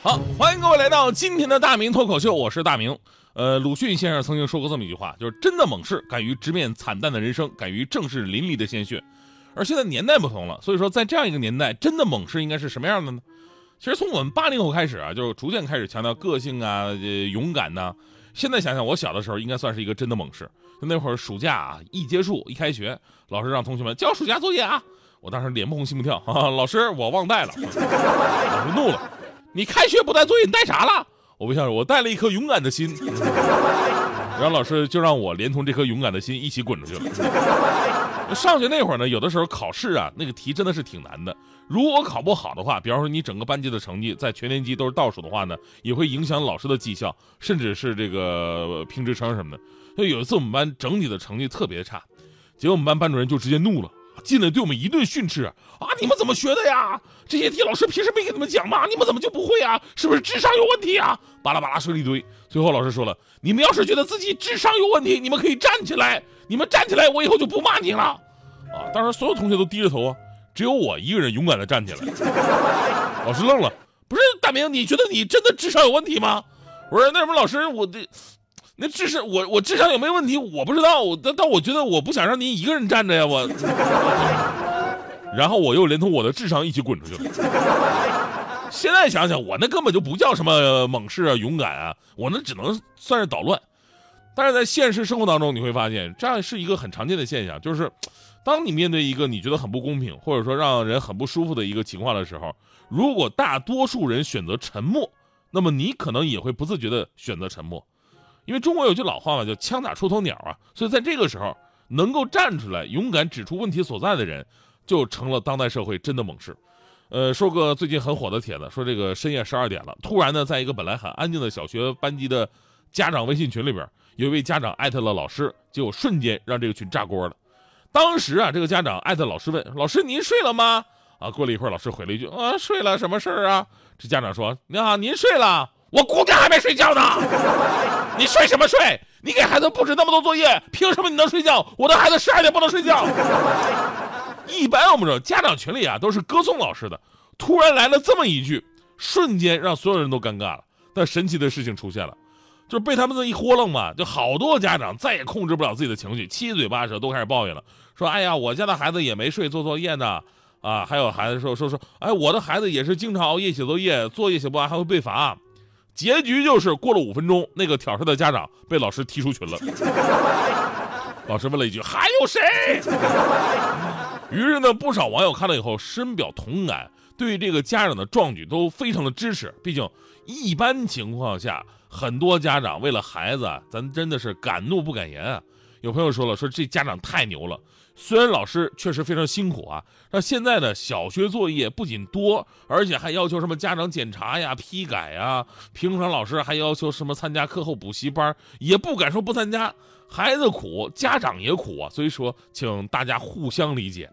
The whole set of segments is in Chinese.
好，欢迎各位来到今天的大明脱口秀，我是大明。呃，鲁迅先生曾经说过这么一句话，就是真的猛士敢于直面惨淡的人生，敢于正视淋漓的鲜血。而现在年代不同了，所以说在这样一个年代，真的猛士应该是什么样的呢？其实从我们八零后开始啊，就逐渐开始强调个性啊、勇敢呐、现在想想，我小的时候应该算是一个真的猛士。那会儿暑假啊，一结束一开学，老师让同学们交暑假作业啊，我当时脸不红心不跳，哈哈，老师我忘带了，老师怒了。你开学不带作业，你带啥了？我不像，我带了一颗勇敢的心。然后老师就让我连同这颗勇敢的心一起滚出去了。上学那会儿呢，有的时候考试啊，那个题真的是挺难的。如果考不好的话，比方说你整个班级的成绩在全年级都是倒数的话呢，也会影响老师的绩效，甚至是这个评职称什么的。所以有一次我们班整体的成绩特别差，结果我们班班主任就直接怒了。进来对我们一顿训斥啊！你们怎么学的呀？这些题老师平时没给你们讲吗？你们怎么就不会啊？是不是智商有问题啊？巴拉巴拉说了一堆。最后老师说了：“你们要是觉得自己智商有问题，你们可以站起来。你们站起来，我以后就不骂你了。”啊！当时所有同学都低着头啊，只有我一个人勇敢的站起来。老师愣了：“不是大明，你觉得你真的智商有问题吗？”我说：“那什么，老师，我这……”那智商我我智商有没有问题我不知道，但但我觉得我不想让您一个人站着呀，我。然后我又连同我的智商一起滚出去了。现在想想，我那根本就不叫什么猛士啊、勇敢啊，我那只能算是捣乱。但是在现实生活当中，你会发现这样是一个很常见的现象，就是当你面对一个你觉得很不公平，或者说让人很不舒服的一个情况的时候，如果大多数人选择沉默，那么你可能也会不自觉的选择沉默。因为中国有句老话嘛，叫“枪打出头鸟”啊，所以在这个时候，能够站出来勇敢指出问题所在的人，就成了当代社会真的猛士。呃，说个最近很火的帖子，说这个深夜十二点了，突然呢，在一个本来很安静的小学班级的家长微信群里边，有一位家长艾特了老师，结果瞬间让这个群炸锅了。当时啊，这个家长艾特老师问老师：“您睡了吗？”啊，过了一会儿，老师回了一句：“啊，睡了，什么事儿啊？”这家长说：“您好，您睡了。”我姑娘还没睡觉呢，你睡什么睡？你给孩子布置那么多作业，凭什么你能睡觉？我的孩子十二点不能睡觉。一般我们说家长群里啊都是歌颂老师的，突然来了这么一句，瞬间让所有人都尴尬了。但神奇的事情出现了，就是被他们这一豁楞嘛，就好多家长再也控制不了自己的情绪，七嘴八舌都开始抱怨了，说：“哎呀，我家的孩子也没睡，做作业呢。”啊，还有孩子说说说：“哎，我的孩子也是经常熬夜写作业，作业写不完还会被罚。”结局就是过了五分钟，那个挑事的家长被老师踢出群了。老师问了一句：“还有谁？”于是呢，不少网友看了以后深表同感，对于这个家长的壮举都非常的支持。毕竟，一般情况下，很多家长为了孩子，咱真的是敢怒不敢言啊。有朋友说了，说这家长太牛了。虽然老师确实非常辛苦啊，那现在的小学作业不仅多，而且还要求什么家长检查呀、批改呀。平常老师还要求什么参加课后补习班，也不敢说不参加。孩子苦，家长也苦啊。所以说，请大家互相理解。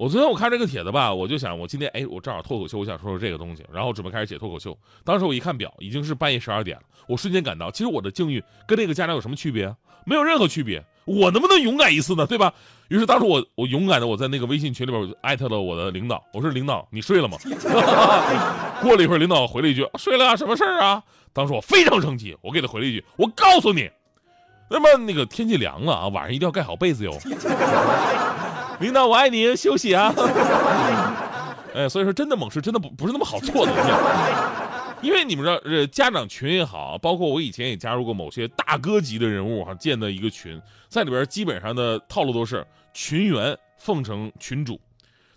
我昨天我看这个帖子吧，我就想，我今天哎，我正好脱口秀，我想说说这个东西，然后准备开始写脱口秀。当时我一看表，已经是半夜十二点了，我瞬间感到，其实我的境遇跟这个家长有什么区别？没有任何区别。我能不能勇敢一次呢？对吧？于是当时我我勇敢的我在那个微信群里边艾特了我的领导，我说领导你睡了吗？过了一会儿，领导回了一句睡了，什么事儿啊？当时我非常生气，我给他回了一句，我告诉你，那么那个天气凉了啊，晚上一定要盖好被子哟。领导我爱你，休息啊。哎，所以说真的猛士真的不不是那么好做的。因为你们知道，呃，家长群也好，包括我以前也加入过某些大哥级的人物哈建的一个群，在里边基本上的套路都是群员奉承群主。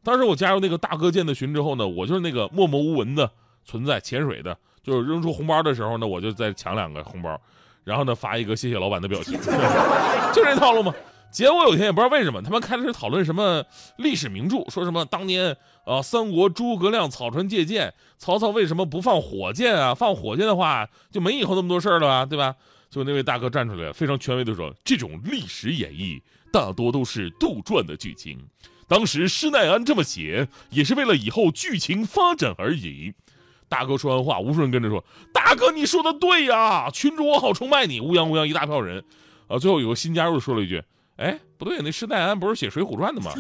当时我加入那个大哥建的群之后呢，我就是那个默默无闻的存在，潜水的，就是扔出红包的时候呢，我就再抢两个红包，然后呢发一个谢谢老板的表情，就这套路嘛。结果有一天也不知道为什么，他们开始讨论什么历史名著，说什么当年啊三国诸葛亮草船借箭，曹操为什么不放火箭啊？放火箭的话就没以后那么多事儿了吧，对吧？就那位大哥站出来，非常权威的说，这种历史演绎大多都是杜撰的剧情，当时施耐庵这么写也是为了以后剧情发展而已。大哥说完话，无数人跟着说：“大哥，你说的对呀，群主我好崇拜你。”乌泱乌泱一大票人，啊，最后有个新加入说了一句：“哎，不对，那施耐庵不是写《水浒传》的吗？”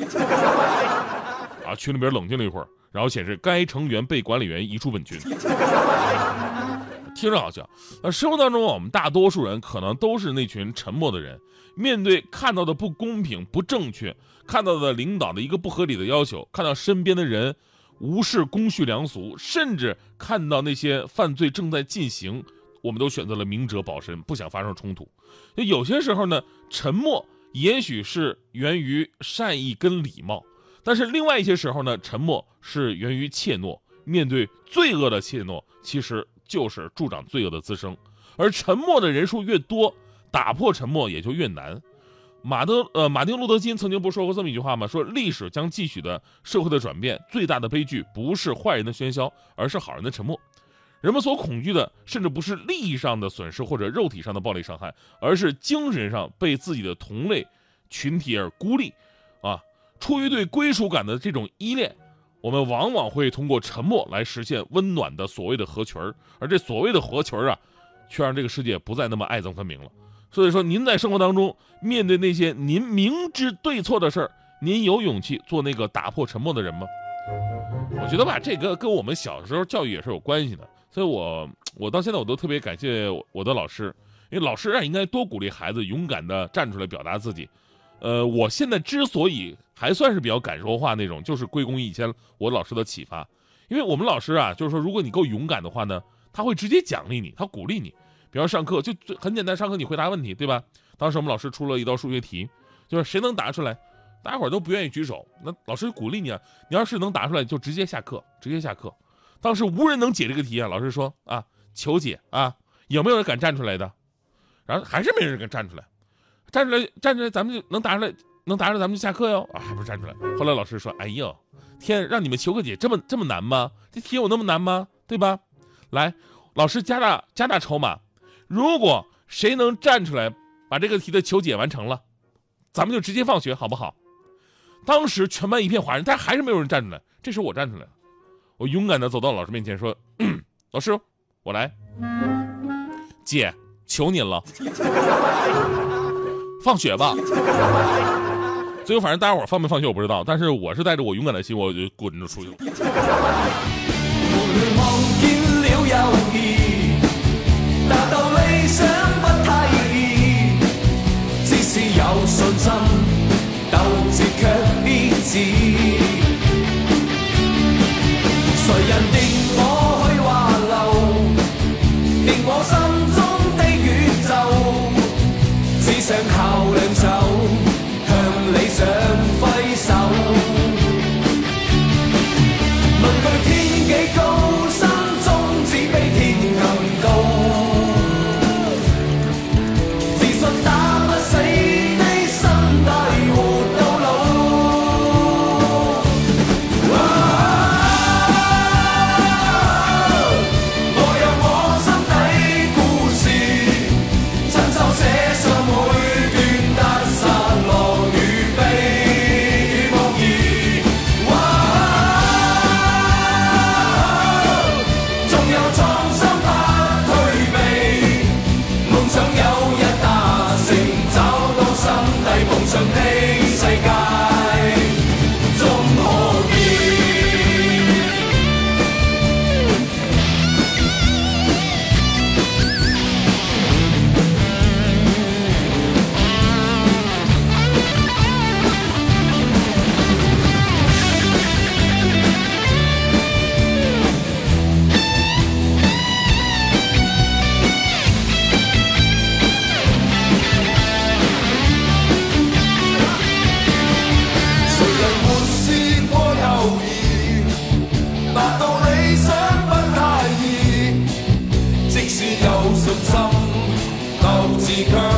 啊，群里边冷静了一会儿，然后显示该成员被管理员移出本群。听着好笑，那生活当中我们大多数人可能都是那群沉默的人，面对看到的不公平、不正确，看到的领导的一个不合理的要求，看到身边的人。无视公序良俗，甚至看到那些犯罪正在进行，我们都选择了明哲保身，不想发生冲突。有些时候呢，沉默也许是源于善意跟礼貌，但是另外一些时候呢，沉默是源于怯懦。面对罪恶的怯懦，其实就是助长罪恶的滋生。而沉默的人数越多，打破沉默也就越难。马德呃，马丁路德金曾经不说过这么一句话吗？说历史将继续的社会的转变，最大的悲剧不是坏人的喧嚣，而是好人的沉默。人们所恐惧的，甚至不是利益上的损失或者肉体上的暴力伤害，而是精神上被自己的同类群体而孤立。啊，出于对归属感的这种依恋，我们往往会通过沉默来实现温暖的所谓的合群儿，而这所谓的合群儿啊，却让这个世界不再那么爱憎分明了。所以说，您在生活当中面对那些您明知对错的事儿，您有勇气做那个打破沉默的人吗？我觉得吧，这个跟我们小时候教育也是有关系的。所以我我到现在我都特别感谢我的老师，因为老师啊应该多鼓励孩子勇敢的站出来表达自己。呃，我现在之所以还算是比较敢说话那种，就是归功于以前我老师的启发。因为我们老师啊，就是说如果你够勇敢的话呢，他会直接奖励你，他鼓励你。比方上课就很简单，上课你回答问题，对吧？当时我们老师出了一道数学题，就是谁能答出来，大家伙都不愿意举手，那老师鼓励你啊，你要是能答出来，就直接下课，直接下课。当时无人能解这个题啊，老师说啊，求解啊，有没有人敢站出来的？然后还是没人敢站出来，站出来，站出来，咱们就能答出来，能答出来咱们就下课哟啊，还不是站出来？后来老师说，哎呦，天，让你们求个解这么这么难吗？这题有那么难吗？对吧？来，老师加大加大筹码。如果谁能站出来把这个题的求解完成了，咱们就直接放学，好不好？当时全班一片哗然，但还是没有人站出来。这时候我站出来了，我勇敢的走到老师面前说：“ 老师，我来，姐，求您了，放学吧。”最后反正大家伙放没放学我不知道，但是我是带着我勇敢的心，我就滚着出去了。become